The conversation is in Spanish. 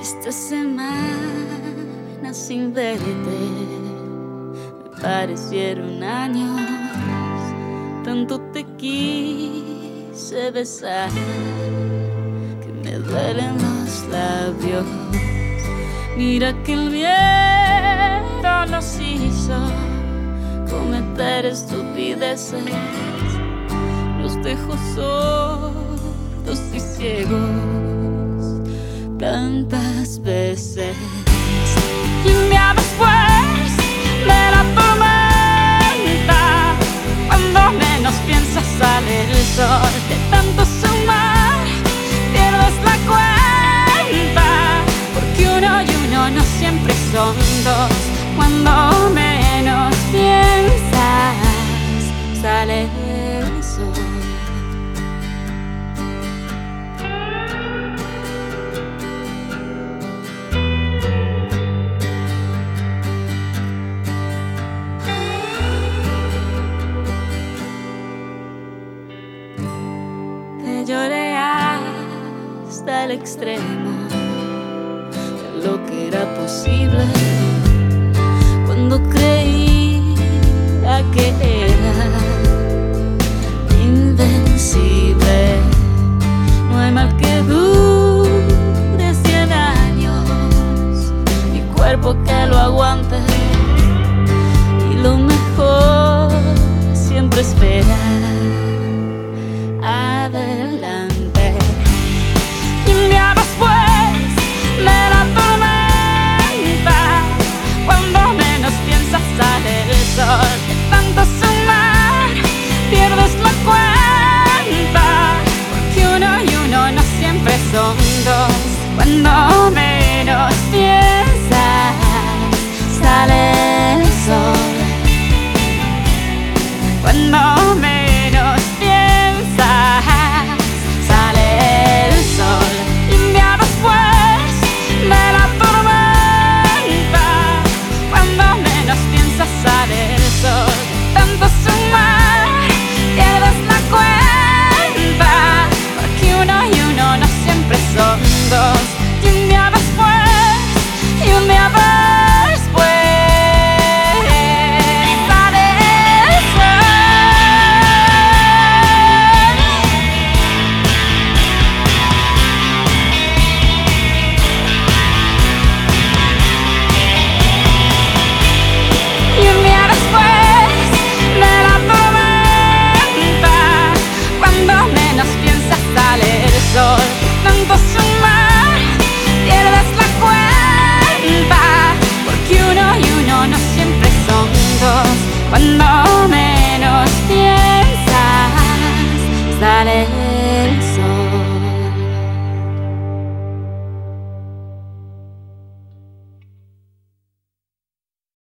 Esta semana sin verte me parecieron años. Tanto te quise besar que me duelen los labios. Mira que el viento nos hizo cometer estupideces. Nos dejó sordos y ciegos tantas veces. Lloré hasta el extremo de lo que era posible cuando creía que era invencible. No hay mal que dure cien años, mi cuerpo que lo aguante y lo mejor siempre espera son dos, cuando menos piensas sale pared.